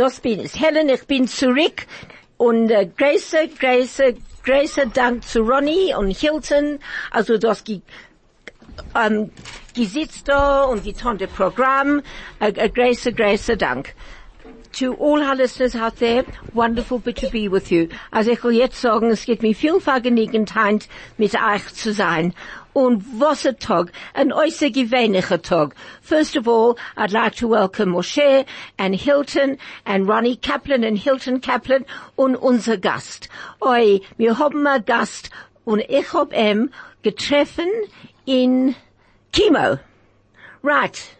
Das bin ich, Helen, ich bin zurück. Und äh, große, große, große Dank zu Ronnie und Hilton. Also das ähm, gesitzt da und getan das Programm. Ein äh, große, große Dank. To all our listeners out there, wonderful to be with you. Also ich will jetzt sagen, es gibt mir viel Vergnügenheit, mit euch zu sein. Und was a Tag, an äußer gewöhnlicher Tag. First of all, I'd like to welcome Moshe and Hilton and Ronnie Kaplan and Hilton Kaplan und unser Gast. Oi, wir haben einen Gast und ich hab ihn getroffen in Chemo. Right.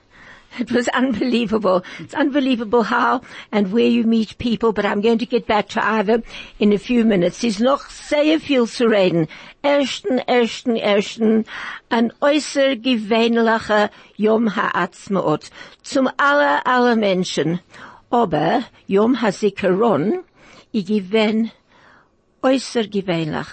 It was unbelievable. It's unbelievable how and where you meet people, but I'm going to get back to Ivor in a few minutes. He's noch sehr viel zu reden. Ersten, ersten, ersten, ein äußer gewöhnlicher Yom HaAtzmaut. Zum aller, aller Menschen. Aber Yom HaZikaron, ich gewinn äußer gewöhnlich.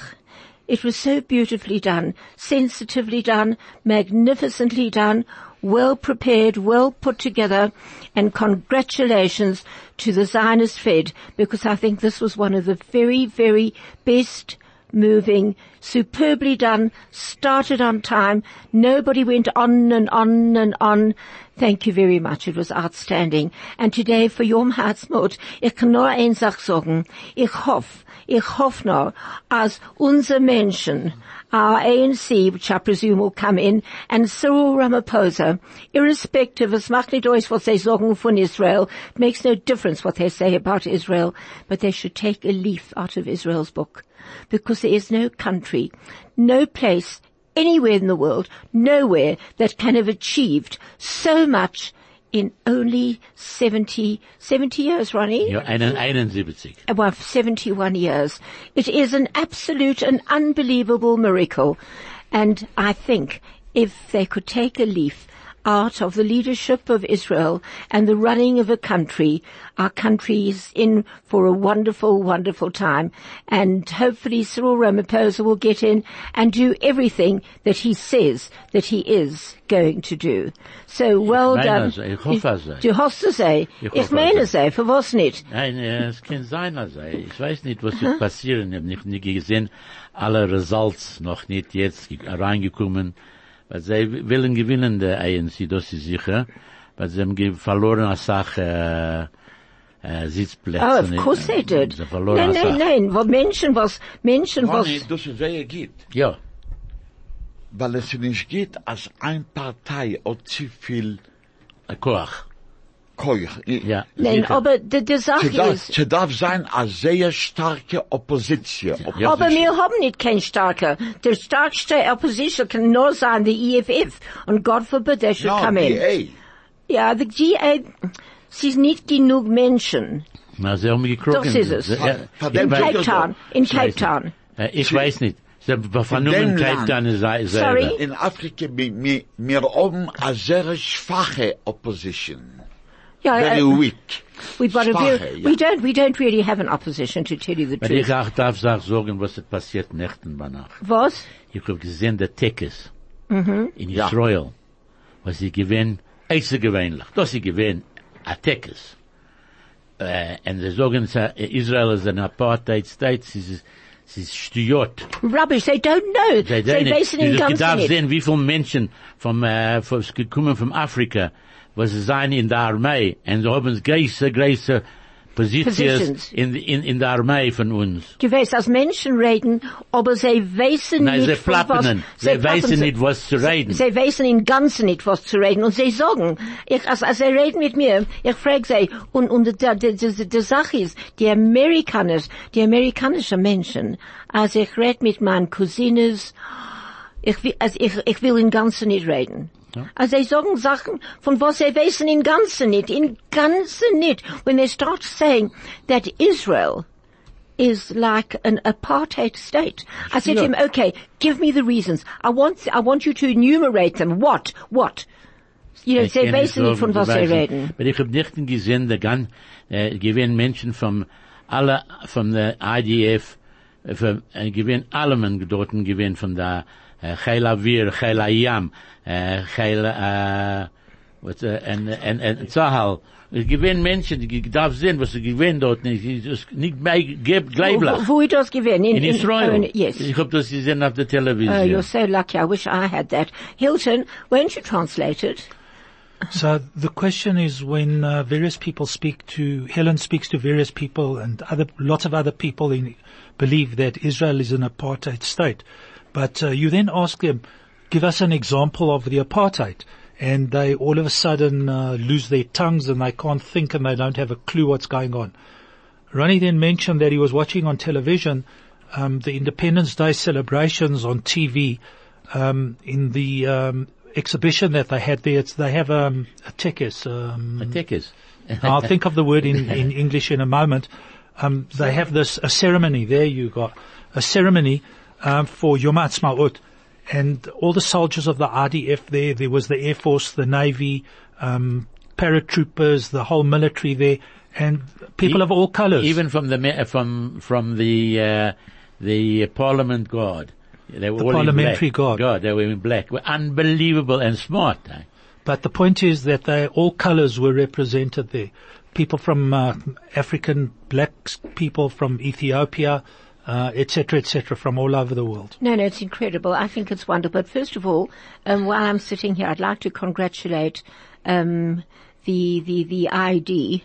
It was so beautifully done, sensitively done, magnificently done, well prepared, well put together, and congratulations to the Zionist Fed because I think this was one of the very, very best moving, superbly done, started on time. Nobody went on and on and on. Thank you very much. It was outstanding. And today for Yom Ha'atzmaut, ich kann nur Sache sagen. Ich hoffe, ich hoffe nur, als unsere Menschen, our ANC, which I presume will come in, and Cyril Ramaphosa, irrespective, aus, was they sagen von Israel, makes no difference what they say about Israel, but they should take a leaf out of Israel's book. Because there is no country, no place, anywhere in the world, nowhere that can have achieved so much in only 70, 70 years, Ronnie? Ja, 71. Uh, well, 71 years. It is an absolute and unbelievable miracle. And I think if they could take a leaf out of the leadership of Israel and the running of a country, our country is in for a wonderful, wonderful time. And hopefully Cyril Ramaphosa will get in and do everything that he says that he is going to do. So well done. ich hoffe so. Du hast es. Ich Ich meine so. es. Für was nicht? Nein, äh, es kann sein, er also, ich weiß nicht, was wird passieren. Ich habe nicht, nicht gesehen, alle Results noch nicht jetzt ge- reingekommen. Weil sie wollen gewinnen, der ANC, das ist sicher. Weil sie haben verloren als Sache, äh, äh, Sitzplätze. Oh, of course they did. Sie verloren Nein, nein, nein. Wo Menschen was, Menschen was, Ronny, das ist sehr geht. Ja, Weil es nicht geht, als ein Partei hat zu viel Koach. Keuch. Ja, nein, aber die, die Sache darf, ist, es darf sein eine sehr starke Opposition. Ja. aber wir haben nicht kein starker. Der stärkste Opposition kann nur sein die EFF. Und Gott forbid, they should No, come in. DA. Ja, die GA, es ist nicht genug Menschen. Na, sie haben gekrochen. Das ist es. Sie- In Cape Town, in Ich Cape weiß nicht. Town. Ich weiß nicht. Sie haben vernommen dem Cape Land. Town ist sei- Sorry? In Afrika, wir, wir, wir haben eine sehr schwache Opposition. Ja, Very uh, weak. we've got a very, ja. we don't, we don't really have an opposition to tell you the Weil ich truth. auch darf auch sagen, was ist passiert nächten bei Nacht. Was? Ich habe gesehen, der Tekes Mhm. in Ja. Israel, was sie gewähnen, außergewöhnlich, das sie gewähnen, a Tekes. Äh, und sie sagen, sie- Israel ist ein Apartheid State, sie ist, sie ist stiot. Rubbish. They don't know. Sie They basically in Ich darf Gunson sehen, wie viele Menschen vom, äh, vom, gekommen von Afrika, was sie sein in der Armee, und sie haben große, große Positions in, in, in der Armee von uns. Du weißt, als Menschen reden, aber sie wissen Nein, nicht, sie von was- sie plappern, wissen nicht, was zu reden. Sie wissen im Ganzen nicht, was zu reden. Und sie sagen, ich, als, als sie reden mit mir, ich frage sie, und, und die, die, die, die Sache ist, die Amerikaner, die amerikanischen Menschen, als ich rede mit meinen Cousines, ich will, also ich, ich will im Ganzen nicht reden. Also sie sagen Sachen, von was sie wissen in Ganzen nicht, in Ganzen nicht. When they start saying that Israel is like an apartheid state. I said to him, okay, give me the reasons. I want, I want you to enumerate them. What? What? You know, sie wissen nicht, von was sie reden. Aber ich hab nicht gesehen, der gan, äh, gewesen Menschen vom, alle, von der IDF, äh, von, äh, gewesen alle men dort gewesen von der, Eh, Chayla Avir, Chayla Yam, Chayla, äh, was, äh, en, en, en, Zahal. Es gewesen Menschen, die darf sehen, was sie gewesen dort nicht, die ist nicht mehr, gibt, gleiblich. Wo, wo ich das gewesen? In Israel. oh, yes. Ich hab das gesehen auf der Oh, Television. you're so lucky. I wish I had that. Hilton, won't you translate it? So the question is when uh, various people speak to, Helen speaks to various people and other, lots of other people in, believe that Israel is an apartheid state. But uh, you then ask them, give us an example of the apartheid. And they all of a sudden uh, lose their tongues and they can't think and they don't have a clue what's going on. Ronnie then mentioned that he was watching on television um, the Independence Day celebrations on TV um, in the um, exhibition that they had there. It's, they have um, a tekes. Um, Tekes. I'll think of the word in, in English in a moment. Um, they have this a ceremony. There you got a ceremony um, for Yom Ha'atzmaut, and all the soldiers of the RDF there. There was the Air Force, the Navy, um, paratroopers, the whole military there, and people E- of all colours. Even from the from from the uh, the Parliament Guard, they were The all Parliamentary in black. Guard. they were in black. Were unbelievable and smart. eh? But the point is that they, all colors were represented there. People from uh, African black people from Ethiopia, uh, etc., et from all over the world. No, no, it's incredible. I think it's wonderful. But first of all, um, while I'm sitting here, I'd like to congratulate um, the the the ID.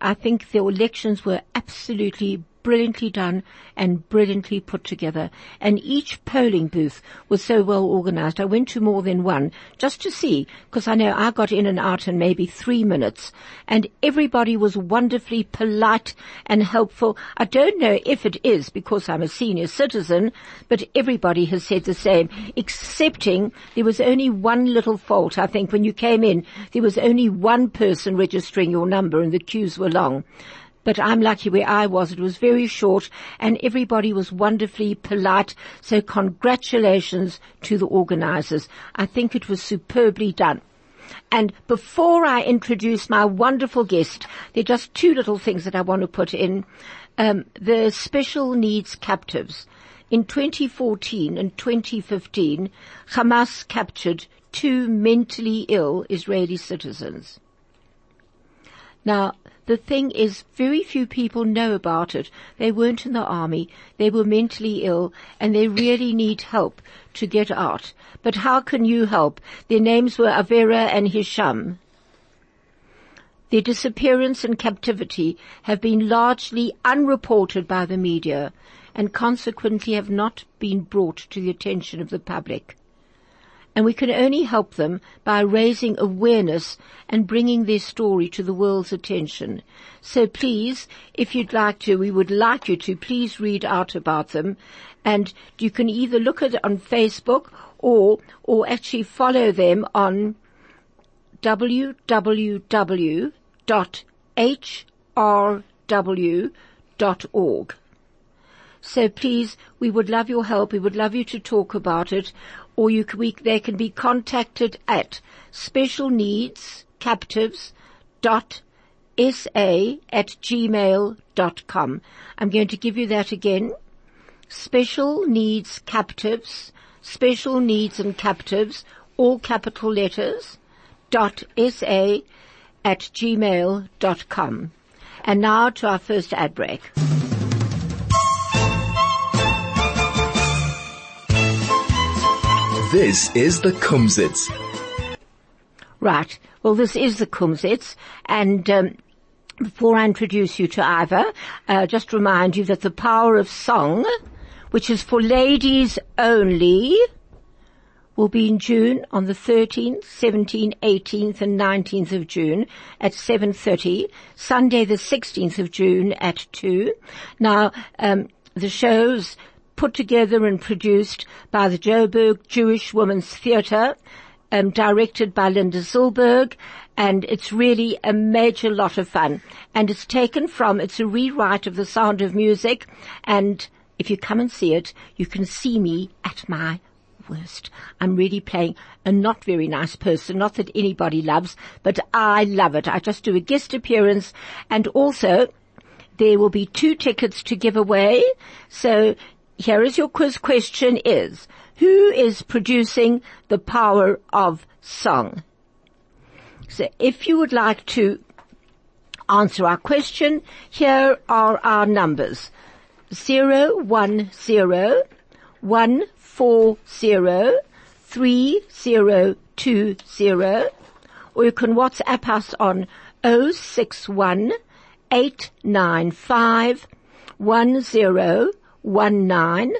I think the elections were absolutely brilliantly done and brilliantly put together. And each polling booth was so well organized. I went to more than one just to see, because I know I got in and out in maybe three minutes. And everybody was wonderfully polite and helpful. I don't know if it is because I'm a senior citizen, but everybody has said the same, excepting there was only one little fault. I think when you came in, there was only one person registering your number and the queues were long. But I'm lucky where I was. It was very short and everybody was wonderfully polite. So congratulations to the organizers. I think it was superbly done. And before I introduce my wonderful guest, there are just two little things that I want to put in. Um, the special needs captives. In 2014 and 2015, Hamas captured two mentally ill Israeli citizens. Now, the thing is, very few people know about it. They weren't in the army. They were mentally ill and they really need help to get out. But how can you help? Their names were Avera and Hisham. Their disappearance and captivity have been largely unreported by the media and consequently have not been brought to the attention of the public and we can only help them by raising awareness and bringing their story to the world's attention. So please, if you'd like to, we would like you to please read out about them and you can either look at it on Facebook or, or actually follow them on www.hrw.org. So please, we would love your help. We would love you to talk about it, or you we, they can be contacted at specialneedscaptives.sa at gmail.com. I'm going to give you that again. Special needs captives, special needs and captives, all capital letters, dot sa at gmail.com. And now to our first ad break. This is the Kumzits. Right. Well, this is the Kumzits, and um, before I introduce you to Ivor, uh, just remind you that the power of song, which is for ladies only, will be in June on the 13th, 17th, 18th and 19th of June at 7.30, Sunday the 16th of June at 2. Now, um, the show's put together and produced by the Joburg Jewish Women's Theatre um, directed by Linda Zilberg, and it's really a major lot of fun. And it's taken from, it's a rewrite of The Sound of Music, and if you come and see it, you can see me at my worst. I'm really playing a not very nice person, not that anybody loves, but I love it. I just do a guest appearance, and also, there will be two tickets to give away. So here is your quiz question is, who is producing the power of song? So if you would like to answer our question, here are our numbers. Zero one zero one four zero three zero two zero, or you can WhatsApp us on 061 895 1019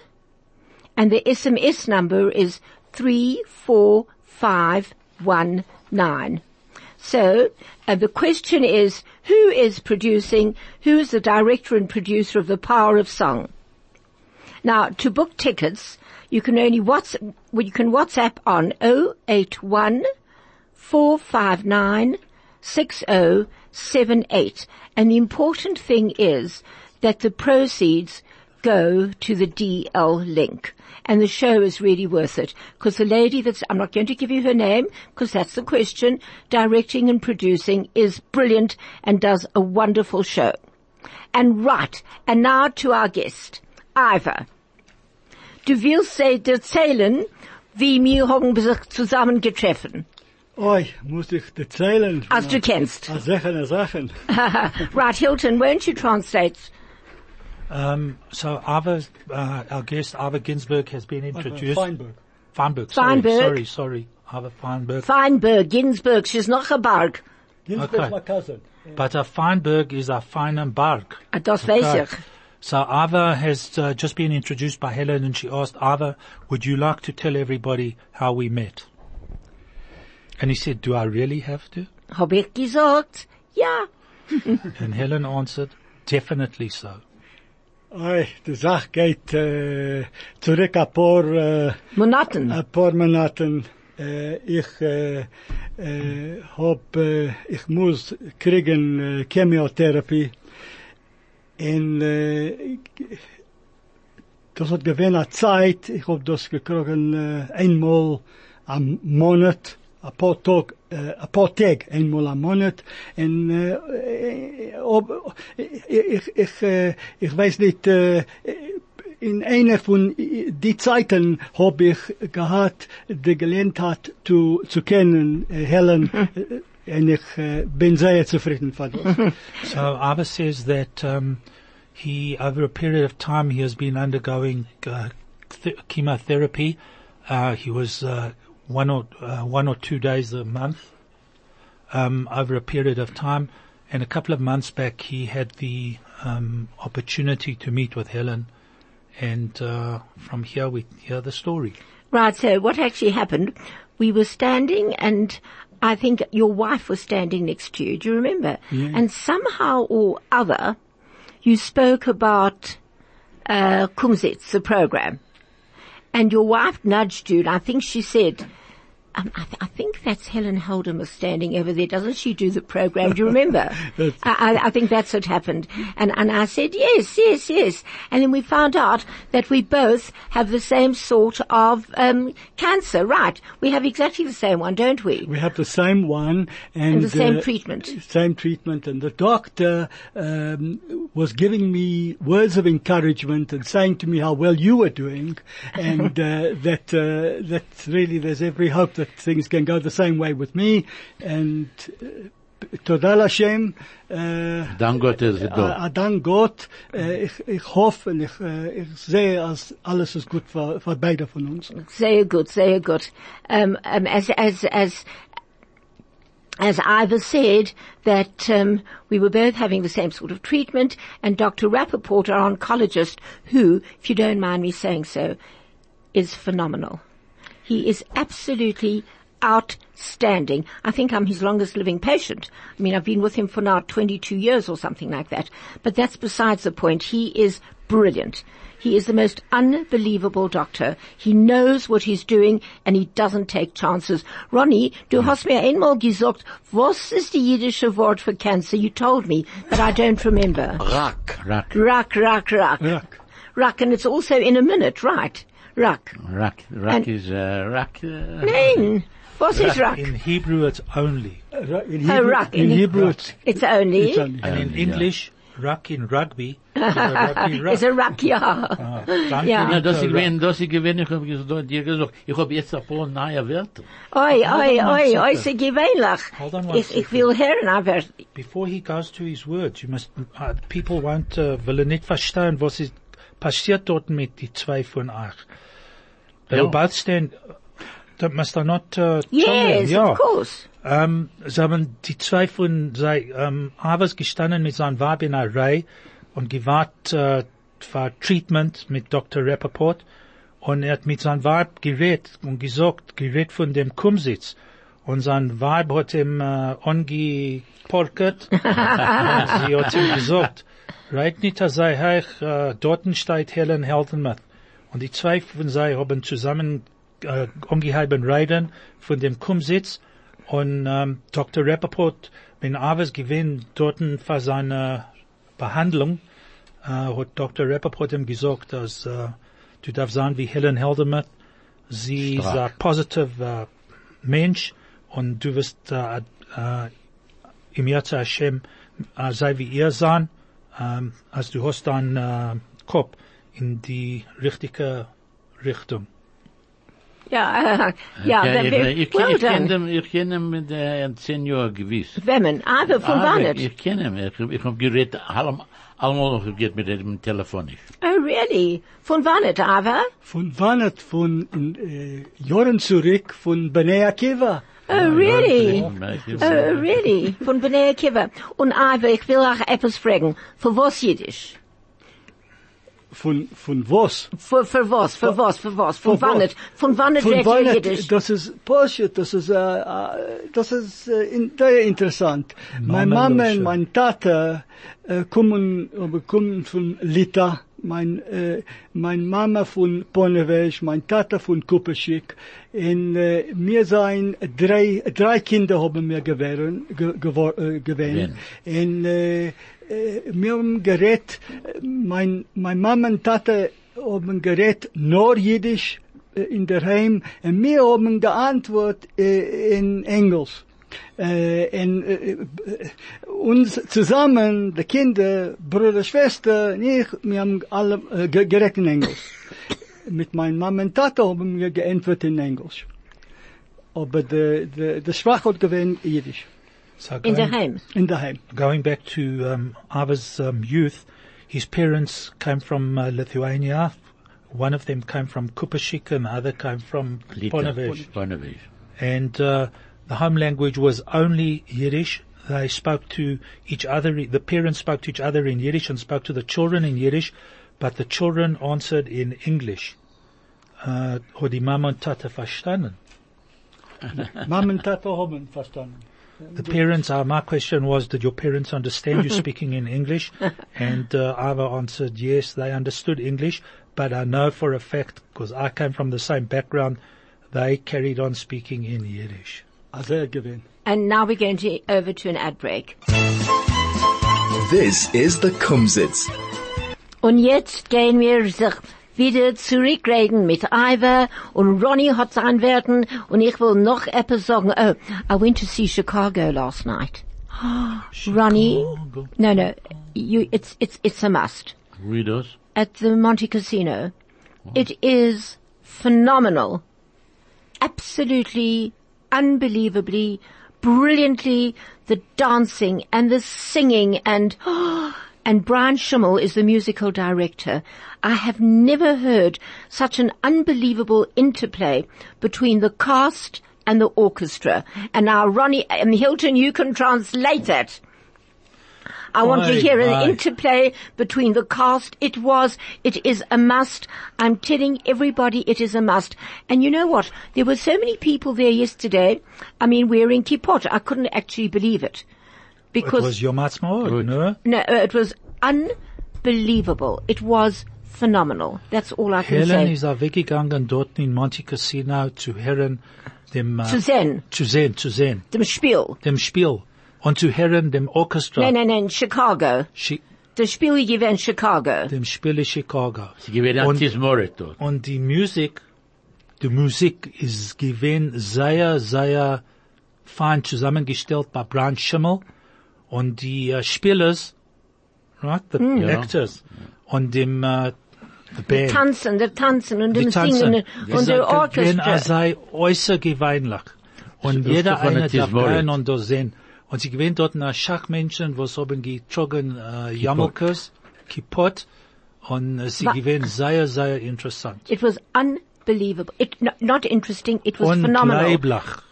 and the SMS number is 34519. So, uh, the question is, who is producing, who is the director and producer of The Power of Song? Now, to book tickets, you can only WhatsApp, well, you can WhatsApp on 081 459 6078. And the important thing is that the proceeds go to the DL link. And the show is really worth it. Because the lady that's, I'm not going to give you her name, because that's the question, directing and producing is brilliant and does a wonderful show. And right, and now to our guest, Ivor. Du willst erzählen, wie wir haben sich zusammengetreffen. Oi, muss ich erzählen? Als du kennst. Sachen, Sachen. right, Hilton, won't you translate? Um, so Ava, uh, our guest Ava Ginsberg has been introduced. Feinberg. Feinberg. Sorry, Feinberg. sorry, sorry. Ava Feinberg. Feinberg, Ginsberg, she's not a Berg. Ginsberg's Okay. my cousin. But a Feinberg is a feiner Berg. Ah, Das weiß Okay. ich. So Ava has uh, just been introduced by Helen and she asked Ava, would you like to tell everybody how we met? And he said, do I really have to? Hab ich gesagt? Ja. And Helen answered, definitely so. Oi, die Sache geht äh, zurück ein paar, äh, Monaten. ein paar Monaten. Äh, ich äh, äh, hab, äh, ich muss kriegen äh, Chemotherapie. Und äh, das hat gewesen eine Zeit, ich hab das gekriegen äh, einmal am Monat, ein paar Tage, einmal am Monat. Und äh, äh, ob, ich, ich, ich, äh, ich weiß nicht, äh, in einer von die Zeiten habe ich gehabt, die Gelegenheit zu, zu kennen, Helen, und ich bin sehr zufrieden von das. So Ava says that um, he, over a period of time, he has been undergoing uh, th- chemotherapy. Uh, he was uh, one or uh, one or two days a month um, over a period of time, and a couple of months back, he had the um, opportunity to meet with Helen, and uh, from here we hear the story. Right, so what actually happened, we were standing and I think your wife was standing next to you, do you remember? Yeah. And somehow or other, you spoke about, uh, Kumzits, the program. And your wife nudged you and I think she said, um, I, th- I think that's Helen Holden standing over there. Doesn't she do the program? Do you remember? I, I, I think that's what happened. And, and I said, yes, yes, yes. And then we found out that we both have the same sort of, um, cancer. Right. We have exactly the same one, don't we? We have the same one and, And the same uh, treatment. Same treatment, and the doctor um, was giving me words of encouragement and saying to me how well you were doing, and uh, that uh, that really there's every hope that things can go the same way with me. And uh, Toda Hashem. Uh, Dank Gott ist er da. äh, dank Gott, äh, ich, ich hoffe und ich, äh, ich sehe, als alles ist gut für, für beide von uns. Sehr gut, sehr gut. Um, um, as, as, as, as Ivor said, that um, we were both having the same sort of treatment, and Dr. Rappaport, our oncologist, who, if you don't mind me saying so, is phenomenal. He is absolutely outstanding. I think I'm his longest living patient. I mean, I've been with him for now 22 years or something like that. But that's besides the point. He is brilliant. He is the most unbelievable doctor. He knows what he's doing and he doesn't take chances. Ronnie, du hast mir einmal gesagt, was ist die jüdische Wort for cancer? You told me, but I don't remember. Rak. Rak, Rak, rak, rak. Rak. Rak, and it's also in a minute, right? Rak. rak, rak is, uh, rak, uh, Nein. Was is rak? In Hebrew, it's only. Ra- In Oh, Hebrew, rak. in In Hebrew it's, It's only, it's only. And in Only, yeah. English, ruck in rugby. is a rugby ruck. it's a rak, yeah. Ah, danke, Ja. Na, das Mr. ich Ruck. gewinn, das ich gewinn, ich hab ges- dir gesagt, ich hab jetzt ein paar neue Wörter. Oi, oi, on one oi, oi, second. sie gewöhnlich. Hold on one Ich, ich will hören, aber Before he goes to his words, you must, uh, people won't, uh, willen nicht verstehen, was ist passiert dort mit die zwei von euch. They'll Ja. both stand, that must I not, uh, yes? Ja. of course. Ähm, sie haben die zwei von sei, ähm, Havers gestanden mit seinem Weib in einer Reihe und gewartet äh, für Treatment mit Dr. Rappaport und er hat mit seinem Weib geredet und gesagt, geredet von dem Kumsitz und sein Weib hat ihm äh, angepolkert und sie hat ihm gesagt, reit nicht, dass sei heich, äh, dort steht Helen Heldenmuth. Und die zwei von sie haben zusammen äh, angeheben Reiten von dem Kumsitz und ähm, Dr. Rappaport, wenn Aves gewinnt, dort für seine Behandlung, äh, hat Dr. Rappaport ihm gesagt, dass äh, du darfst sein wie Helen Heldemuth. Sie ist ein Stark. positive äh, Mensch und du wirst äh, äh, im zu Hashem äh, sei wie ihr sein, ähm, als du hast deinen äh, Kopf in die richtige Richtung. Ja, ja, Ja, that ich, well ich kenne done. dem, ich kenne mit äh, zehn Jahren gewiss. Wemmen, aber von Ah, wann Ich kenne ihn, ich, ich hab geredet, allem, allemal noch geredet mit ihm telefonisch. Oh, really? Von wann aber? Von wann von äh, Jahren zurück von Bnei Akiva. Oh, really? Oh, really? Von Bnei Akiva. Und aber, ich will auch etwas fragen. Für was Jiddisch? Von, von was? Für, für was? Für was? Für was? Von wann was? it? Von wann Von redet wann ihr Jiddisch? das ist Porsche, das ist, äh, äh, das ist äh, in, sehr interessant. Meine Mama und mein Tata äh, kommen, kommen von Lita, mein, äh, mein Mama von Ponnewesch, mein Tata von Kupperschick. Und äh, wir sein drei, drei Kinder haben wir gewähren, ge, gewor- äh, gewähnt. Und äh, äh, wir haben gerät, äh, mein, mein Mama und Tata haben gerät nur Jiddisch äh, in der Heim und wir haben geantwortet äh, in Englisch. Äh, und, äh, äh, uns zusammen, die Kinder, Bruder, Schwester, und ich, wir haben alle äh, ge- geredet in Englisch. Mit meiner Mama und Tata haben wir geantwortet in Englisch. Aber der, der, der Schwach hat gewinnt Jiddisch. So In der going- Heim. In der Heim. going back to um, Ava's um, youth, his parents came from uh, Lithuania. One of them came from Kupashik and the other came from Ponevezh. Ponevezh. And uh, the home language was only Yiddish. They spoke to each other, the parents spoke to each other in Yiddish and spoke to the children in Yiddish, but the children answered in English. Uh, hat die Mama und Tata verstanden. Mama und Tata haben verstanden. The parents, uh, my question was, did your parents understand you speaking in English? And uh, Ava answered, yes, they understood English, but I know for a fact, because I came from the same background, they carried on speaking in Yiddish. Also gewinnt. And now we're going to over to an ad break. This is the Kumzits. Und jetzt gehen wir sich wieder zurückreden mit Ivor und Ronnie hat sein werden und ich will noch etwas sagen. Oh, I went to see Chicago last night. Ronnie? No, no, you, it's, it's, it's a must. Read us. At the Montecasino. It is phenomenal. Absolutely, unbelievably, brilliantly, the dancing and the singing and, and Brian Schimmel is the musical director. I have never heard such an unbelievable interplay between the cast and the orchestra. And now Ronnie um, Hilton, you can translate that. I want to Aye, hear an aye. interplay between the cast. It was, it is a must. I'm telling everybody it is a must. And you know what? There were so many people there yesterday. I mean, wearing kippot. I couldn't actually believe it. Because. It Because, was Yom Ha'atzmaut, Good. no? no, uh, it was unbelievable. It was phenomenal. That's all I can Helen say. ist auch weggegangen dort in Montecasino zu hören dem, äh, Zu sehen, zu sehen, zu sehen, dem Spiel. dem Spiel und zu hören dem Orchestra, Nein, nein, nein, Chicago. Chi- Das Spiel gewesen Chicago. dem Spiel in Chicago. Sie Und- dort. Und die Musik, die Musik ist gewesen sehr, sehr fein zusammengestellt bei Brian Schimmel und die äh, Spielers, right, the. Ja. actors und dem äh, the band. Tanzen, der Tanzen und die dem tanzen. Singen und der Wenn er Orchester. sei äußerst gewöhnlich. Und jeder der eine darf Tismoret. gehen und da sehen. Und sie gewinnt dort nach Schachmenschen, was haben getrogen, äh, eh, Jammelkes, Kippot. Und äh, sie gewinnt sehr, sehr interessant. It was unbelievable. It, no, not interesting, it was phenomenal.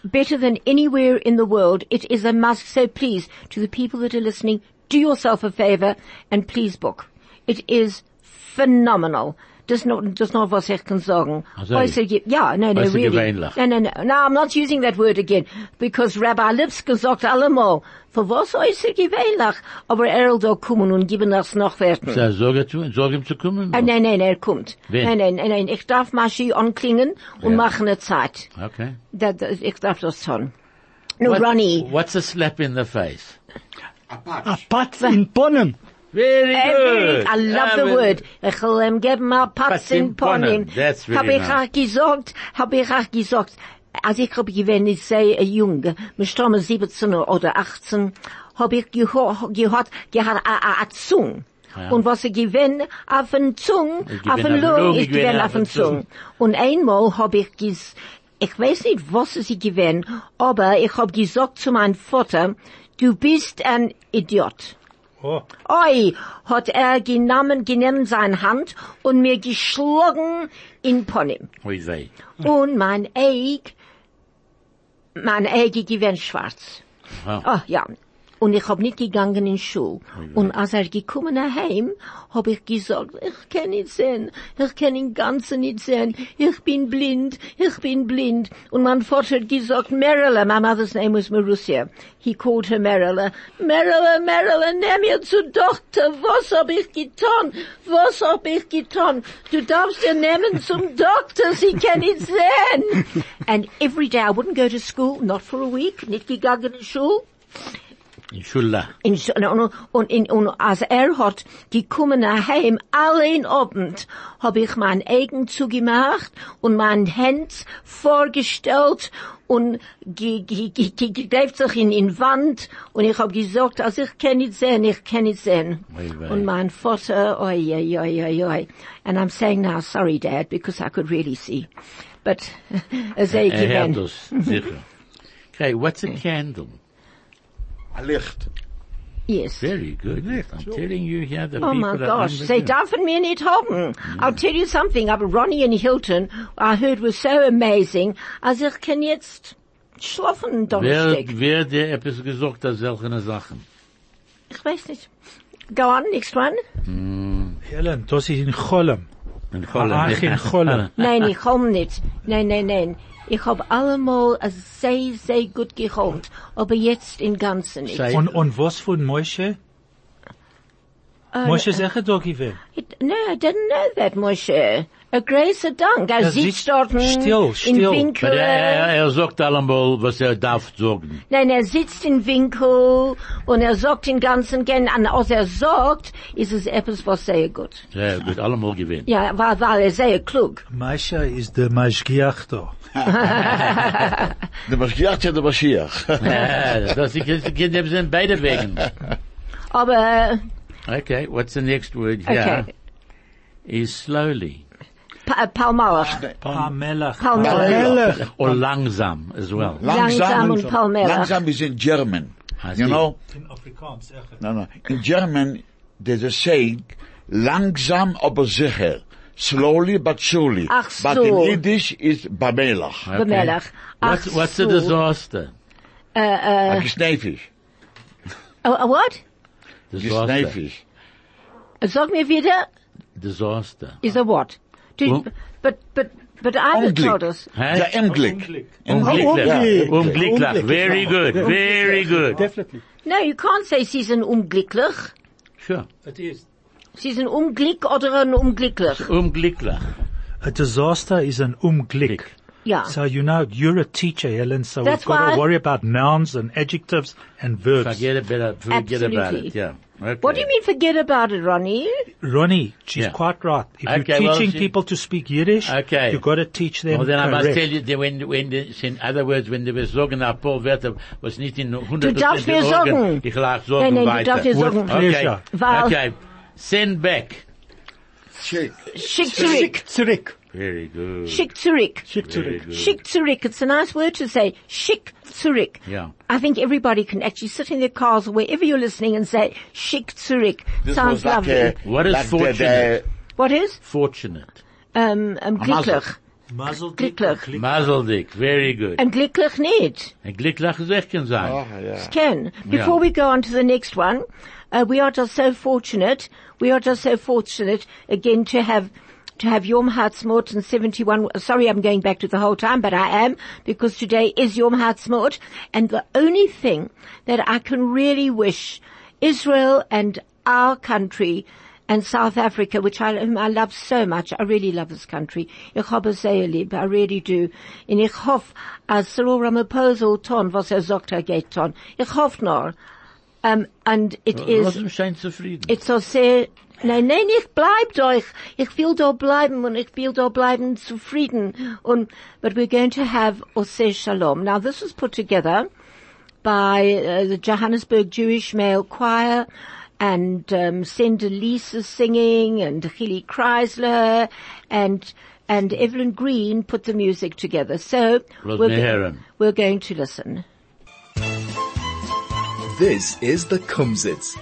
Better than anywhere in the world. It is a must. So please, to the people that are listening, do yourself a favor and please book. It is phenomenal. Does not, does not was ich kann sagen. Also, Also, yeah, no, no, also really. gewöhnlich. No, no, no, no, I'm not using that word again, because Rabbi Lipska sagt allemal, für was äußer gewöhnlich? Aber er will da kommen und geben das noch Werten. So, Sorge zu, Sorge ihm zu kommen? Ah, nein, nein, er kommt. Wen? Nein, nein, nein, nein, ich darf Maschi anklingen und Ja. machen eine Zeit. Okay. Da, da, ich darf das tun. No, What- Ronnie. What's a slap in the face? A pat in Ponem. Very good. I love the word. Ich will ihm geben mal Patz in in Ponem. Ponem. That's Hab ich auch gesagt, hab ich auch gesagt, als ich hab gewesen, ich sei ein Junge, mit Stamme 17 oder 18, hab ich geho- gehört, gehört a, a, Zung. Und was ich gewinn auf den Zung, auf den auf den Lung, Lung, ich gewinn auf den Zung. Und einmal hab ich ges, ich weiß nicht, was ich gewinn, aber ich hab gesagt zu meinem Vater, du bist ein Idiot. Oh. Oi, hat er genommen, genommen seine Hand und mir geschlagen in Ponym. Ui wei. Und mein Eig, mein Eig gewinnt schwarz. Ah. Ah, ja. Und ich hab nicht gegangen in Schule. Und als er gekommen heim, hab ich gesagt, ich kann nicht sehen, ich kann ihn ganz nicht sehen, ich bin blind, ich bin blind. Und mein Vater hat gesagt, Marilyn, my mother's name was Marussia. He called her Marilyn. Marilyn, Marilyn, nimm mir zu Doktor, was hab ich getan? Was hab ich getan? Du darfst ihr nehmen zum Doktor, sie kann nicht sehen. And every day I wouldn't go to school, not for a week, nicht gegangen in Schule. In Schulla. In, und, und, in, und als er hat gekommen heim, allein Abend, hab ich mein eigen zugemacht und mein Hand vorgestellt und ge, ge, ge, ge, gegräbt sich in, in Wand und ich hab gesagt, also ich kann nicht sehen, ich kann nicht sehen. Und mein Vater, oi, oi, oi, oi, oi. And I'm saying now, sorry Dad, because I could really see. But, as I Er hört given. sicher. Okay, what's a candle? A Licht. Yes. Very good. I'm telling you here, the Oh people my gosh, they unbelievable. dürfen mir nicht haben. I'll tell you something, aber Ronnie and Hilton, I heard was so amazing, also ich kann jetzt schlafen Wer, Donnerstag. wer wer dir etwas gesagt hat, solche Sachen? Ich weiß nicht. Go on, next one. Hmm. Helen, das ist in Cholem. In Ach, in Cholem. Nein, ich komm nicht. Nein, nein, nein. Ich hab allemal sehr, sehr gut geholt, aber jetzt im Ganzen nicht. Und, und was von Moshe? Uh, Moshe ist echt da gewesen. It- No, I didn't know that, Moshe. A grace Dank. Er Er sitzt sitzt dort still, in still. Winkel. Aber er, er, er sagt allemal, was er darf sagen. Nein, er sitzt in Winkel und er sagt den ganzen gern an, als er sagt, ist es etwas, was sehr gut. Sehr gut, allemal gewinnt. Ja, weil, weil er sehr klug. Moshe ist der Maschgiach da. Der Maschiach ja der Maschiach. Ja, das ich, ich, sind beide wegen. Aber, Okay, what's the next word okay, here? Is slowly. pa uh, Palmalach. Pamelach. Palmelach. Or langsam as well. Langsam und Palmelach. Langsam is in German. I You know? In Afrikaans, echt. No, no. In German, there's a saying, langsam aber sicher. Slowly but surely. Ach so. But in Yiddish is Bamelach. Okay. Bemelach. Ach What's, what's a so. disaster? Uh, uh, a Gesnefisch. Oh, a what? Disaster. Gesnefisch. Sag mir wieder, Disaster. is a what? Do, Um- but, but, but I was told us. Hä? Der Unglück. Unglücklich. Unglück. Unglücklich. Very good. Very good. Definitely. No, you can't say sie sind unglücklich. Sure. Het is. Sie sind unglück oder ein unglücklich? Unglücklich. A disaster is an umglick. Ja. So you know, you're a teacher, Helen, so That's we've got to worry about nouns and adjectives and verbs. Forget about, forget about Absolutely. it, yeah. Okay. What do you mean forget about it, Ronnie? Ronnie, she's Yeah. quite right. If Okay, you're well, teaching she- people to speak Yiddish, Okay. you've got to teach them Well, then I must tell you, that when, when, the, in other words, when du wirst sagen, ein paar Wörter, was nicht in 100% Du darfst mir in Ordnung, sagen. Ich lag Nein, sagen nein, du weiter. darfst mir With sagen. pleasure. Weil- Okay. Send back. Schick. Schick zurück. Schick zurück. Very good. Schick zurück. Schick Very zurück. good. Schick zurück. It's a nice word to say. Schick zurück. Yeah. I think everybody can actually sit in their cars or wherever you're listening and say schick zurück. This Sounds like lovely. a, What is like the- fortunate? what is? Fortunate. Um, um, glücklich. Muzzle Glücklich. Mazel. Very good. And glücklich nicht. Ein glücklich is echt kann sein. Oh, yeah. Ken, before Yeah. we go on to the next one, uh, we are just so fortunate, we are just so fortunate again to have, to have Yom Ha'atzmaut and 71, sorry I'm going back to the whole time, but I am, because today is Yom Ha'atzmaut, and the only thing that I can really wish Israel and our country and South Africa, which I, I love so much. I really love this country. Ich habe sehr lieb. I really do. Und ich hoffe, als Cyril Ramaphosa ton, was er sagt, er geht ton. Ich hoffe. Um, and it is, ihn schein zufrieden. it's so sehr, nein, nein, ich bleib da. Ich, ich will da bleiben und ich will da bleiben zufrieden. Und, but we're going to have Oseh Shalom. Now this was put together by uh, the Johannesburg Jewish Male Choir and um, Sender Lisa singing and Hilly Chrysler and and Evelyn Green put the music together. So we're, we're going to listen. This is the Kumzits.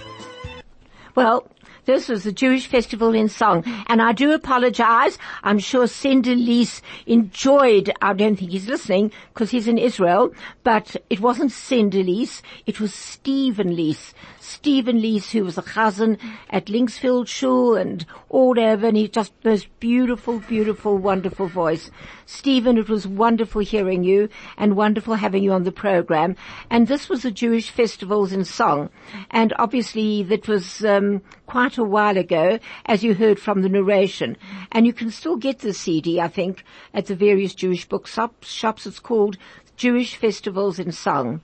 Well, this was the Jewish festival in song, and I do apologize. I'm sure Cinder Lease enjoyed, I don't think he's listening, because he's in Israel, but it wasn't Cinder Lease, it was Stephen Lease. Stephen Lease, who was a cousin at Linksfield Shul and all over, and he just most beautiful, beautiful, wonderful voice. Stephen, it was wonderful hearing you and wonderful having you on the program. And this was the Jewish festivals in song. And obviously that was um, quite a while ago, as you heard from the narration. And you can still get the CD, I think, at the various Jewish book shop- shops. It's called Jewish Festivals in Song.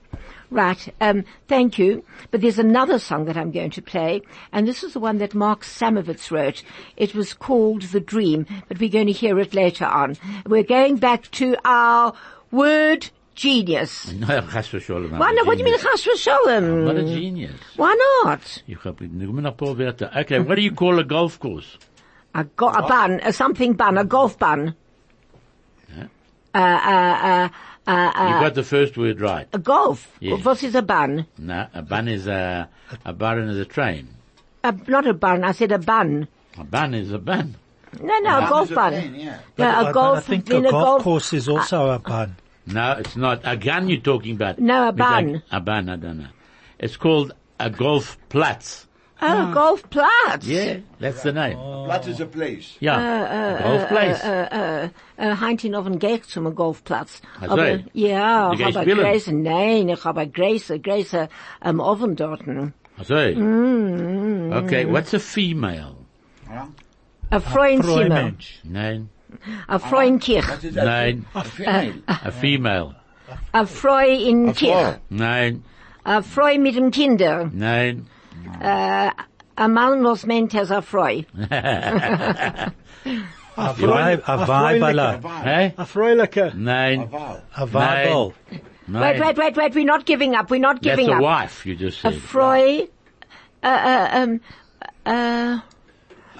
Right, um, thank you. But there's another song that I'm going to play, and this is the one that Mark Samovitz wrote. It was called The Dream, but we're going to hear it later on. We're going back to our word genius. No, chas v'sholem. Why not? What do you mean. Chas I'm not a genius. Why not? Ich hab nur noch ein paar Wörter. Okay, what do you call a golf course? A, go- a bun, a something bun, a golf bun. Uh, uh, uh, uh, You uh, got the first word right. a golf. Yes. What is a bun? No, a bun is a, a bun is a train. A, not a bun, I said a bun. A bun is a bun. No, no, a Bun golf is a bun. plane, yeah. No, I- a but golf, I think a a golf, golf course is also a bun. No, it's not. A gun you're talking about. No, a It's like bun. A bun, I don't know. It's called a golf platz. Oh, ah. golf Platz. Yeah, that's the name. Oh. Platz is a place. Yeah, Uh, a golf place. Äh, Heintin gehe ich zum Golfplatz. Ach so. Aber, ja, Du ich gehst habe spielen? Gräse, nein, ich habe Gräse, Gräse eh, am um, Ofen dort. So. Mm, mm, Okay, what's a female? Yeah. A Freundzimmer. Mensch. Nein, A Freundkirch. That is a, nein, a female. a uh, uh, female. A Freu in A Kirch. Nein, A Freu mit dem Kinder. nein. Äh, a Mann, was meint as a Freu. A Freund- vibe, a a vibe, Freundliche. ala. Hey? A Freuliche. Nein, a vibe. Wait, wait, wait, wait, we're not giving up, we're not giving That's giving a wife, you just A said. Freu, uh, uh, um, uh,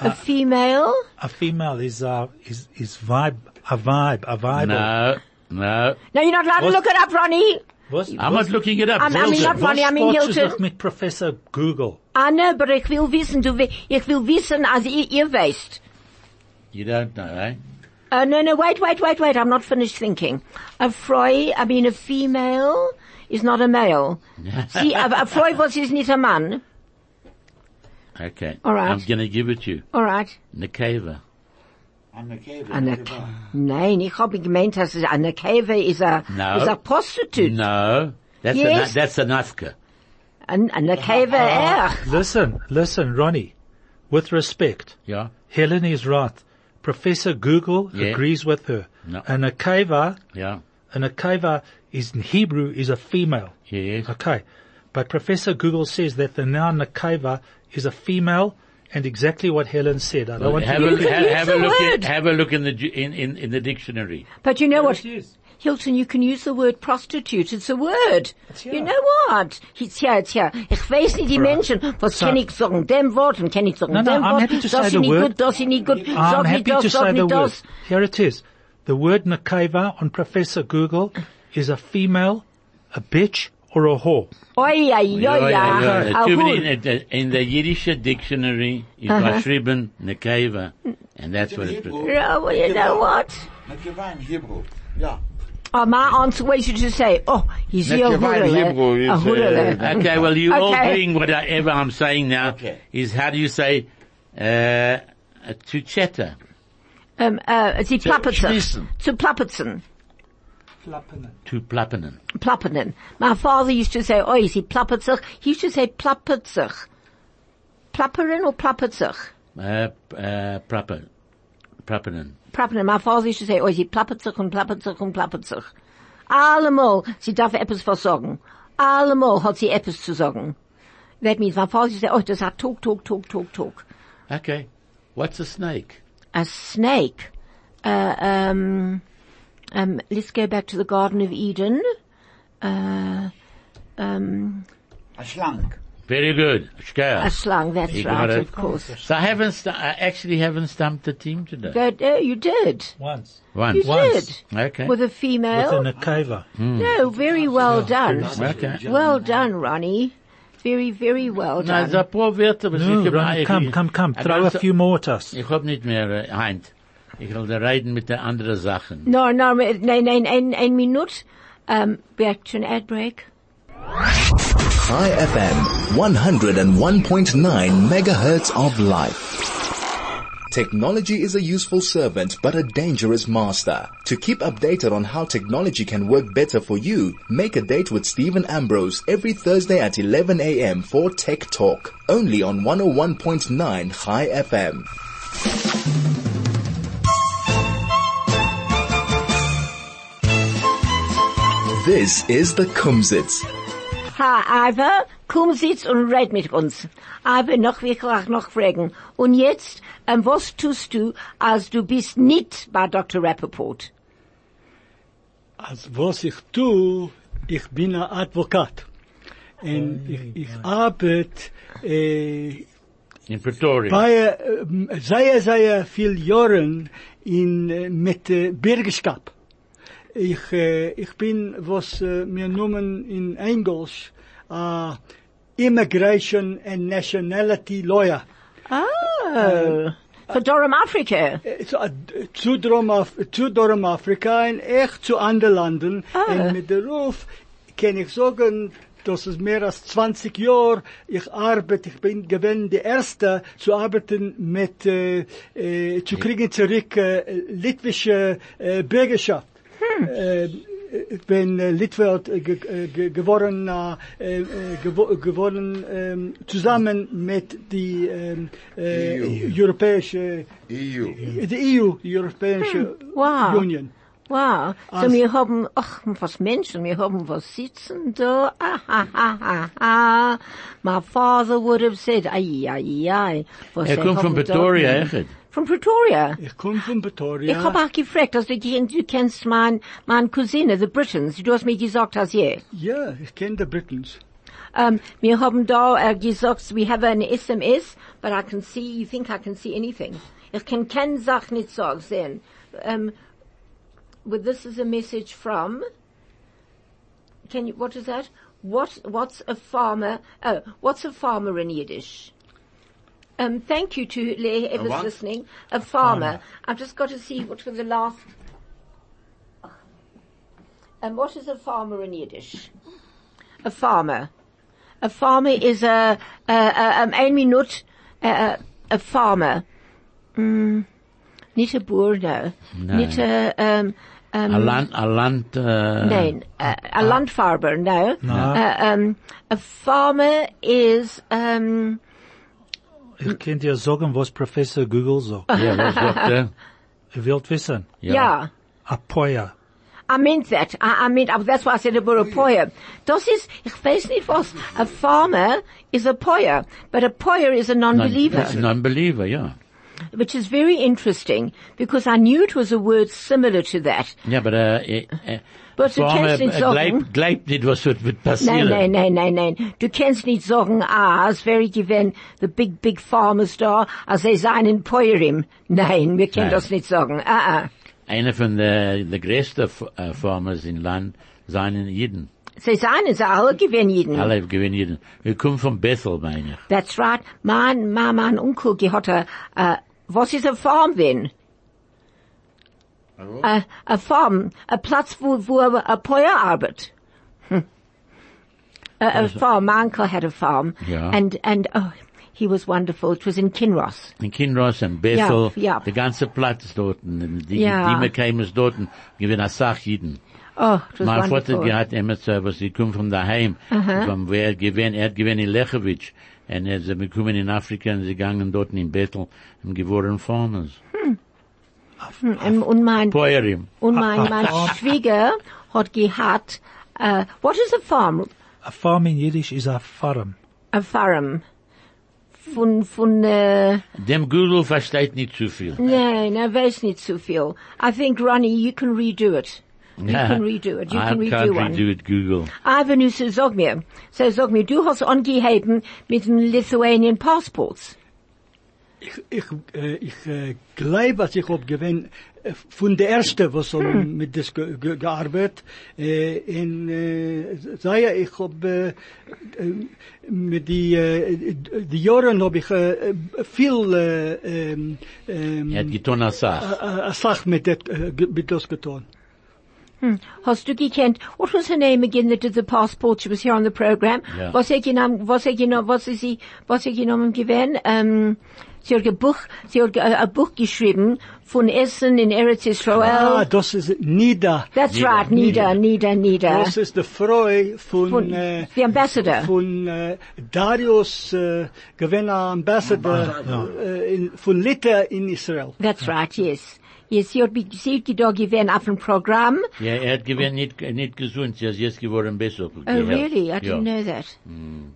a female. A female is a, is, is vibe, a vibe, a vibe. No, no. No, you're not allowed to look it up, Ronnie. Was, I'm not looking it up. I'm- I mean, not Ronnie, I mean was Hilton. doch mit Professor Google? I know, but ich will wissen, du, wi- ich will wissen, als ihr, ihr weißt. You don't know, eh? Uh, no, no, wait, wait, wait, wait, I'm not finished thinking. A Freu, I mean a female is not a male. See, a, a Freu was is not a man. Okay. All right. I'm gonna give it to you. Alright. Nekeva. I'm a cave. Nein, ich habe gemeint, dass es eine Cave is a, No. is a prostitute. No. That's Yes. a, that's a nafka. An, eine Cave, er. Listen, listen, Ronnie. with respect, Yeah. Helen is right. Professor Google Yeah. agrees with her. No. An akeva, Ja. an akeva is in Hebrew is a female. Yes. Okay. But Professor Google says that the noun Nakaiva is a female and exactly what Helen said. I don't want have, to a, look have, use have a the look word. in, have a look in the in, in, in the dictionary. But you know what? it is. Hilton, you can use the word prostitute. It's a word. here. You know what? It's here, it's here. Ich weiß nicht die Menschen, was So- kann ich sagen? Dem Wort und kann ich sagen No, no, dem I'm Wort. happy to das say ist the nicht word. gut, das ist nicht gut. I'm Sag happy nicht das, to sag say the nicht word. das. Here it is. The word Nakaiva on Professor Google is a female, a bitch, or a whore. Oi, oi, oi. In, in, in the Yiddish dictionary is geschrieben Nekeva, and that's what it's written. Yeah, well, you know what? Nekeva in Hebrew. Yeah. Oh, my answer was you to say, oh, he's here, Nekeva in Hebrew is, a hurele. uh, Okay, well, you all Okay. doing whatever I'm saying now Okay. is how do you say, uh, to chatter? Um, uh, sie plappert sich. schließen. Zu plappertzen. To plappenen. Plappenen. My father used to say, oh, is plappert sich. He used to say plappert sich. Plapperen or plappert sich? Uh, uh, proper. Plappenen. Plappern. My father used to say, oh, sie plappert sich und plappert sich und plappert sich. Allemal, sie darf etwas versorgen. Allemal hat sie etwas zu sagen. That means my father used to say, oh, das hat talk, talk, talk, talk, talk. Okay. What's a snake? A snake. Uh, um, um, let's go back to the Garden of Eden. Uh, um, A slang. Very good. a Shkaya. slung, that's You right, it. of course. So I haven't, stu- I actually haven't stumped the team today. Good, oh, you did. Once. Once. You Once. did. Okay. With a female. With female? an akeva. No, very well done. Okay. Well done, Ronnie. Very, very well done. so ein paar Wörter, was No, Ronnie, come, come, come. Throw a few more at us. Ich hab nicht mehr, äh, Heint. Ich will da reden mit den anderen Sachen. No, no, nein, nein, ein, ein Minute. Um, back to an ad break. High FM, 101.9 megahertz of life. Technology is a useful servant but a dangerous master. To keep updated on how technology can work better for you, make a date with Stephen Ambrose every Thursday at 11 a.m. for Tech Talk, only on 101.9 High FM. This is the Kumzits. Ha, Ivor, komm sitz und red mit uns. Aber noch will ich noch fragen. Und jetzt, ähm, was tust du, als du bist nicht bei Dr. Rappaport? Als was ich tu, ich bin ein Advokat. Und ich, ich arbeite äh, In Pretoria. bei äh, sehr, sehr viel Jahren in, äh, mit äh, Bürgerskap. Ich, äh, ich bin, was äh, wir nennen in Englisch, äh, Immigration and Nationality Lawyer. Oh. Für Durham Afrika. Äh, zu, äh, zu, Drom, zu Drom Afrika und echt zu anderen Ländern. Ah. Und mit der Ruf kann ich sagen, das ist mehr als 20 Jahre. Ich arbeite, ich bin gewesen der Erste zu arbeiten mit, äh, äh, zu kriegen zurück äh, litwische äh, Bürgerschaft. Äh, ich bin äh, Litwert äh, ge, äh, ge, geworden, äh, äh, gewo, geworden ähm, zusammen mit die ähm, äh, EU. europäische EU. die EU, die Europäische Wow. Union. Wow. So Als- wir haben, ach, was Menschen, wir haben was sitzen da. Ah, ah, ah, ah, ah. My father would have said, ay, ay, ay. Was Er sie kommt von haben da- Pretoria, echt? Von Pretoria. Ich komme von Ich Pretoria. hab auch gefragt, also du, du kennst mein, mein Cousine, the Britons. Du hast mir gesagt, hast ja. ja, ich kenne die Britons. Um, wir haben da äh, gesagt, we have an SMS, but I can see, you think I can see anything. Ich kann keine Sache nicht sagen, sehen. Um, well, this is a message from, can you, what is that? What, what's a farmer, oh, what's a farmer in Yiddish? Um, thank you to whoever's listening. A farmer. I've just got to see what for the last, and what is a farmer in Yiddish? A farmer. A farmer is a, a, a um, ein Minute, a, a, a farmer. Mm, nicht a boer, no. Nicht a, um, um, A land, a land, uh, Nein, a, a landfarber, no. No. Uh, um, a farmer is, um, Ich kann dir sagen, was Professor Google sagt. Ja, was sagt er? Ihr wollt wissen. Ja. A poya. I meant that. I, I meant, uh, that's why I said about a poyer. Das ist, ich weiß nicht was. A farmer is a poyer, but a poyer is a non-believer. It's a non-believer, yeah. Which is very interesting because I knew it was a word similar to that. Ja, aber äh, äh, Aber du kannst nicht sagen- gleibt, gleibt nicht, was wird, wird Nein, passieren. nein, nein, nein, nein. Du kannst nicht sagen, ah, es wäre gewesen, the big, big farmers da, als sie seien in Peurim. Nein, wir können Nein. das nicht sagen. Ah, ah. Einer von der, der größten äh, Farmers im Land seien Jeden. Sie seien es alle gewesen jeden. Alle gewinnen Jeden. Wir kommen von Bethel, meine ich. That's right. Mein, mein, mein Onkel, die hat a, uh, was ist a farm denn? A, a farm, a Platz, wo, wo a, a Feuer arbeitet. Hm. A, a farm, my uncle had a farm. Ja. And, and, oh, he was wonderful. It was in Kinross. In Kinross and Bethel, Ja, ja. der ganze Platz dort, die, Ja. die mir kämen dort, gewinnen eine Sache Jeden. Oh, it was Mein Vater wonderful. gehabt immer so, was sie kommen von daheim, vom wer gewinn, er hat gewinn in Lechowitsch, und er sie gekommen in Afrika, und sie gegangen dort in Bethel, und geworden Farmers. Und, und mein, Poerim. und mein, mein Schwieger hat gehabt, uh, what is a farm? A farm in Yiddish is a farm. A farm. Von, von, uh, Dem Google versteht nicht zu viel. Nein, I weiß nicht zu viel. I think, Ronnie, you can redo it. You can redo it. You I can can't redo one. redo it, Google. Aber nu, so sag mir, so sag mir, du hast angeheben mit dem Lithuanian Passports. Ich, ich, äh, ich äh, glaube, dass ich hab gewinn äh, von der erste, was so hm. mit das ge, ge, gearbeitet, äh, in äh, sei ich hab äh, äh, mit die äh, die Jahren hab ich äh, viel äh, ähm, ähm, hat getan eine Sache. a, a Sach mit det, äh, mit das getan. Hmm. Hast du gekannt, what was her name again that did the passport? She was here on the program. Ja. Was genommen, was genommen, was ist sie, was genommen gewesen? Ähm, sie hat ein Buch, sie hat ein ein Buch geschrieben von Essen in Eretz Ah, Israel. das ist Nida. That's Nieder. right, Nieder, Nieder, Nieder. Das ist der Freu von, Von, äh, eh, the ambassador. von äh, eh, Darius eh, äh, gewinner Ambassador äh, in, von Litter in Israel. That's right, yes. Yes, sie hat, be- sie hat da gewesen auf dem Programm. Ja, er hat gewinn nicht, nicht gesund, sie ist jetzt geworden besser. Oh, really? I didn't know that.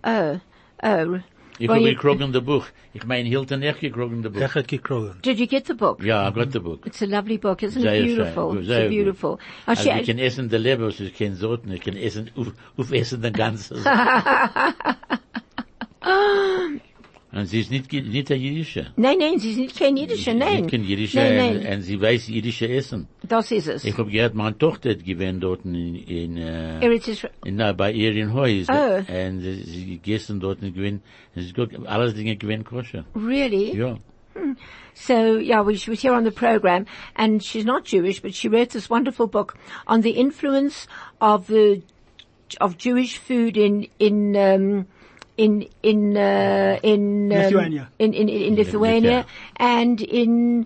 Oh, oh. Ich Well, habe you- gekrogen das Buch. Ich meine, Hilton echt gekrogen das Buch. Ich hat gekrogen. Did you get the book? Ja, I got the book. It's a lovely book, isn't Sehr it beautiful? It's sehr so beautiful. Also she, ich kann essen der Leber, was ich kann Sorten, ich kann essen, auf, auf essen den ganzen. Und sie ist nicht, nicht ein Jüdische. nein, nein, sie ist nicht kein Jiddischer, nein. Nicht kein Jüdische, Nein, nein, und sie weiß jüdische Essen. das ist es. Ich habe gehört, meine Tochter hat gewähnt dort in, in, äh, in, na, bei ihr in Heus. Oh. Und sie, sie gegessen dort und gewinnt, und sie hat alles Dinge gewinnt koscher. Really? Ja. Hmm. So, yeah, well, she was here on the program, and she's not Jewish, but she wrote this wonderful book on the influence of the, of Jewish food in, in, um, in, in, uh, in, um, Lithuania. in, in, in Lithuania, Lithuania. and in,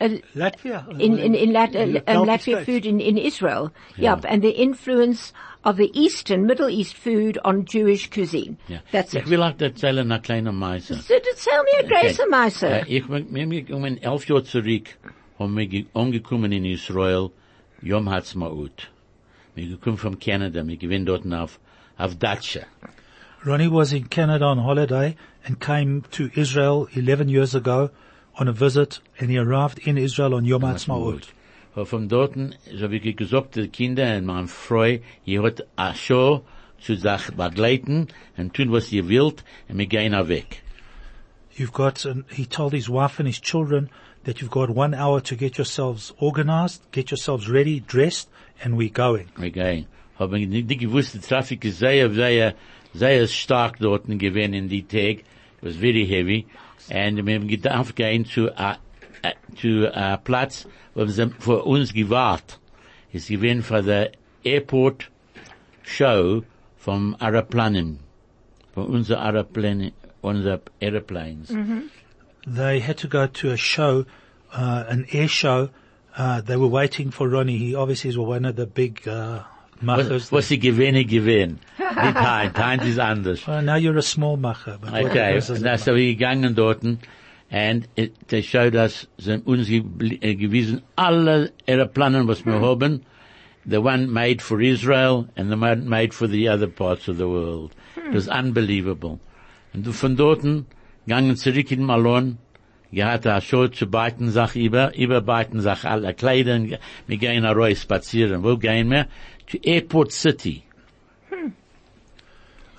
uh, Latvia. in in in, Lat- uh, In the um, Baltic Latvia food in in Israel. Yeah. Yep, and the influence of the Eastern Middle East food on Jewish cuisine. ja. That's ich it. will auch erzählen, eine kleine Meise. So to tell me a grace Okay. of Meiser. Äh, ich bin, wir sind um elf Jahre zurück, haben wir ge- angekommen in Israel, Yom Ha'atzmaut. Wir gekommen von Canada, wir gewinnen dort auf, auf Datsche. Ronnie was in Canada on holiday and came to Israel 11 years ago on a visit and he arrived in Israel on Yom Ha'atzmaut. Aber von dort, so wie ich gesagt, die Kinder und meine Frau, ihr hat a Show zu sich begleiten und tun, was ihr wollt, und wir gehen weg. You've got, and he told his wife and his children that you've got one hour to get yourselves organized, get yourselves ready, dressed, and we're going. Wir gehen. Hab ich nicht, gewusst, der Traffic ist sehr, sehr, sehr stark dort gewesen in die Tag. It was very heavy. And wir haben gedacht, gehen zu, a, a, zu a Platz, wo sie für uns gewahrt. Es gewesen für der Airport Show vom Aeroplanen. Von unser Aeroplane, unser Airplanes. They had to go to a show, uh, an air show. Uh, they were waiting for Ronnie. He obviously is one of the big, uh, Machers was, was sie gewähne gewähne. Nicht Heinz, Heinz ist anders. Well, now you're a small macher. Okay, goes as a na, so wir gegangen dorten, and it, they showed us, haben uns äh, gewiesen, alle ihre Planen, was wir mm. haben, the one made for Israel and the one made for the other parts of the world. Hmm. It was unbelievable. Und von dorten, gangen zurück in Malon, gehad a Show zu beiden Sach über, über beiden Sach alle Kleidern, wir gehen a Reus spazieren. Wo gehen wir? To Airport City.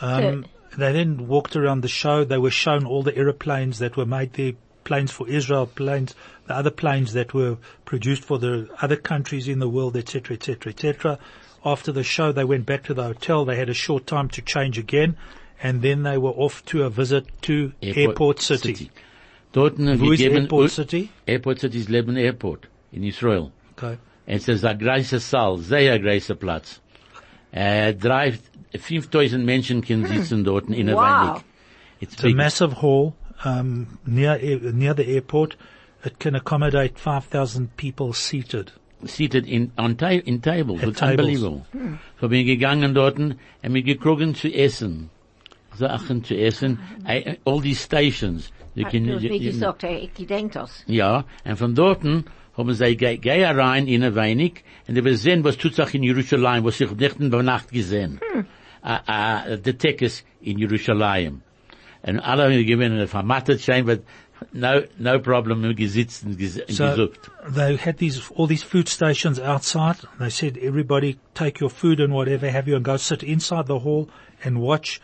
Um, they then walked around the show. They were shown all the aeroplanes that were made there, planes for Israel, planes, the other planes that were produced for the other countries in the world, etc., etc., etc. After the show, they went back to the hotel. They had a short time to change again, and then they were off to a visit to Airport, City. Dorten Wo wir Airport City? Airport City ist Leben Airport in Israel. Okay. Es ist ein großer Saal, sehr großer Platz. Uh, äh, drei, 5000 Menschen können hmm. sitzen dort in der Wow. Weinig. It's It's a massive hall um, near near the airport. It can accommodate 5,000 people seated. seated in, on ta in tables. At It's tables. unbelievable. So bin ich gegangen dort und mir gekrogen zu essen. Sachen zu essen. All these stations. You can, Du hast you- mir you- gesagt, ich gedenkt das. Ja, und von dorten haben sie ge geh rein in ein wenig und wir sehen, was tut sich in Jerusalem, was ich nicht in der Nacht gesehen. Uh, uh, the Tekes in Jerusalem. Und alle gewinnen vermattet sein, but no, no problem, wir gesitzt und ges So gesucht. they had these all these food stations outside. They said everybody take your food and whatever have you and go sit inside the hall and watch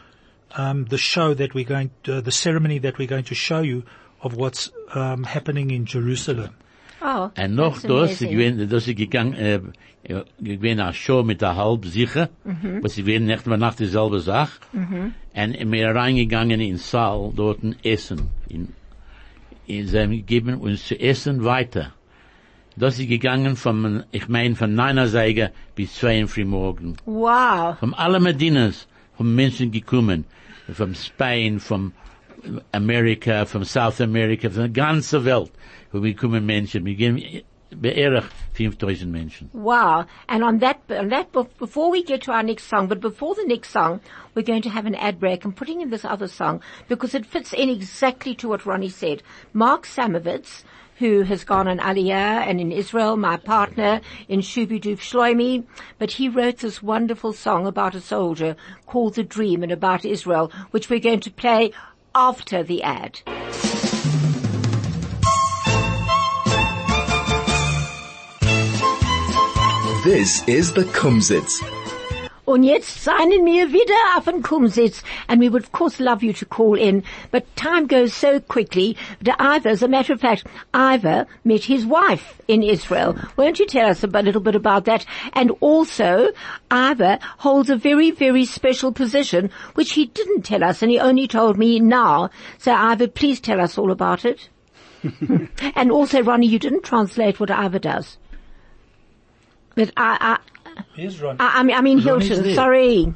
um, the show that we're going to, the ceremony that we're going to show you of what's um, happening in Jerusalem. Oh, Und noch that's das, ich amazing. bin, das ist gegangen, äh, äh, ich bin eine Show mit der Halb sicher, was ich bin nicht mehr nach dieselbe Sache. Und wir reingegangen in Saal, dort essen. In, in, sie haben gegeben uns zu essen weiter. Das ist gegangen von, ich meine, von 9 Säge bis 2 Uhr früh morgen. Wow. Von alle Medinas, von Menschen gekommen, von Spain, von Amerika, von South America, von der ganzen Welt, wo wir kommen Menschen, wir gehen beirrig 5000 Menschen. Wow. And on that, on that, before we get to our next song, but before the next song, we're going to have an ad break and putting in this other song because it fits in exactly to what Ronnie said. Mark Samovitz, who has gone on Aliyah and in Israel, my partner in Shubiduf Shloimi, but he wrote this wonderful song about a soldier called The Dream and about Israel, which we're going to play after the ad. This is the Kumzits. Und jetzt seien wir wieder auf dem Kumzits, and we would of course love you to call in, but time goes so quickly that Ivor, as a matter of fact, Ivor met his wife in Israel. Won't you tell us a little bit about that? And also, Ivor holds a very, very special position, which he didn't tell us, and he only told me now. So Ivor, please tell us all about it. and also, Ronnie, you didn't translate what Ivor does. But I, I, Here's Ron. I, I mean, I mean Hilton, sorry.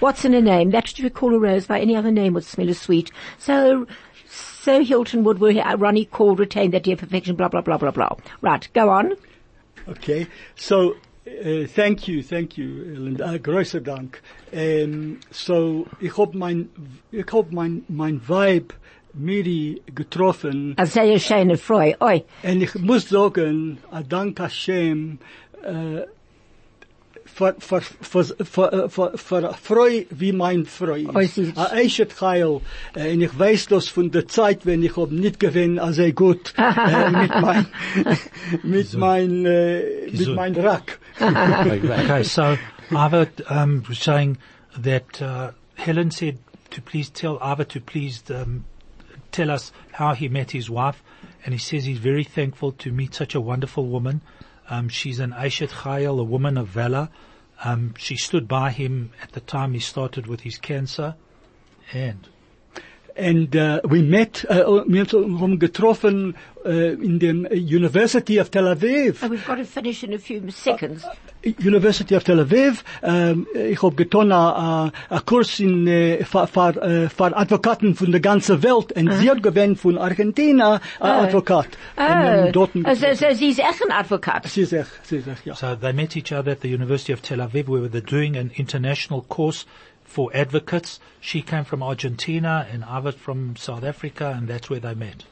What's in a name? That should we call a rose by any other name would smell as sweet. So, so Hilton would, were uh, Ronnie called, retain that dear perfection, blah, blah, blah, blah, blah. Right, go on. Okay, so uh, thank you, thank you, Linda. Uh, großer Dank. Um, so ich hab mein, ich hab mein, mein Vibe Miri getroffen I say a shane of Freud. Oi. und ich muss sagen, a Dank Hashem, für, für, für, für, für, für Freu wie mein Freu Oi, ist. sie- A eichet Heil, äh, und ich weiß das von der Zeit, wenn ich hab nicht gewinn, also gut, äh, mit mein, mit mein, äh, mit mein Rack. Okay, so Ivor um, was saying that uh, Helen said to please tell Ivor to please um, tell us how he met his wife, and he says he's very thankful to meet such a wonderful woman. Um, she's an Aishat Chayil, a woman of valor. Um, she stood by him at the time he started with his cancer, and and uh, we met, uh, wir haben getroffen uh, in the University of Tel Aviv. Oh, we've got to finish in a few seconds. University of Tel Aviv. Um, ich habe getan a, a, a Kurs in äh, für, für, für Advokaten von der ganzen Welt und sie hat gewinnt von Argentina a Advokat. Und wir Oh, so, so sie ist echt ein Advokat. sie ist echt, sie ist echt, ja. So they met each other at the University of Tel Aviv where they're doing an international course for advocates. She came from Argentina and I was from South Africa and that's where they met.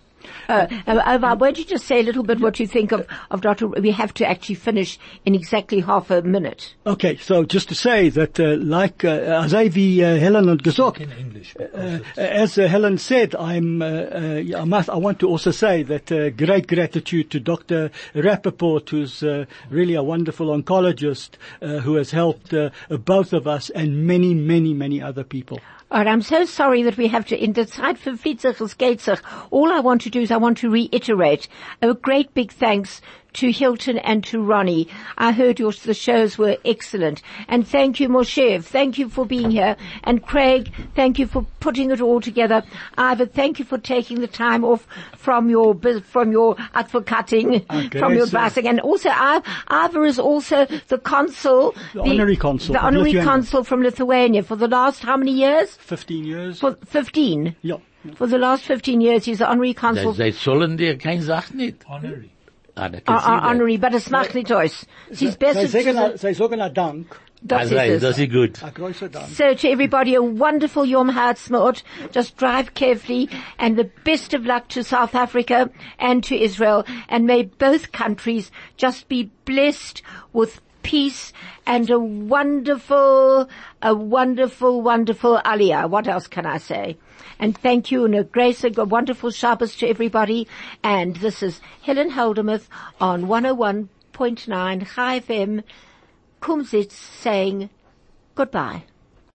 Uh, uh, uh, why don't you just say a little bit what you think of, of Dr. We have to actually finish in exactly half a minute. Okay, so just to say that, uh, like, uh, as wie uh, Helen had gesagt, In English. Uh, as uh, Helen said, I'm, uh, uh, I must, I want to also say that uh, great gratitude to Dr. Rappaport, who's uh, really a wonderful oncologist uh, who has helped uh, both of us and many, many, many other people. All right, I'm so sorry that we have to, in the Zeit es geht sich. All I want to do is I want to reiterate a great big thanks to Hilton and to Ronnie. I heard your, the shows were excellent. And thank you, Moshev. Thank you for being here. And Craig, thank you for putting it all together. Ivor, thank you for taking the time off from your, bus- from your advocating, Okay, from your so- advising. And also, I- Ivor is also the consul. The honorary consul The honorary Lithuania. consul from Lithuania for the last how many years? 15 years? For 15. yeah. For the last 15 years, he's the honorary consul. Sie sollen dir kein Sach nicht. Honorary. Ah, da Uh, kannst uh, du das. honorary, but es macht nicht aus. Es ist besser Sie sagen, zu Sie sagen ein Dank. das Also, ist das es. ist gut. Ein großer Dank. So to everybody, a wonderful Yom Ha'atzmaut. Just drive carefully and the best of luck to South Africa and to Israel. And may both countries just be blessed with peace and a wonderful, a wonderful, wonderful aliyah. What else can I say? And thank you and a grace, a wonderful Shabbos to everybody. And this is Helen Heldemuth on 101.9 High FM, Kumzits saying goodbye.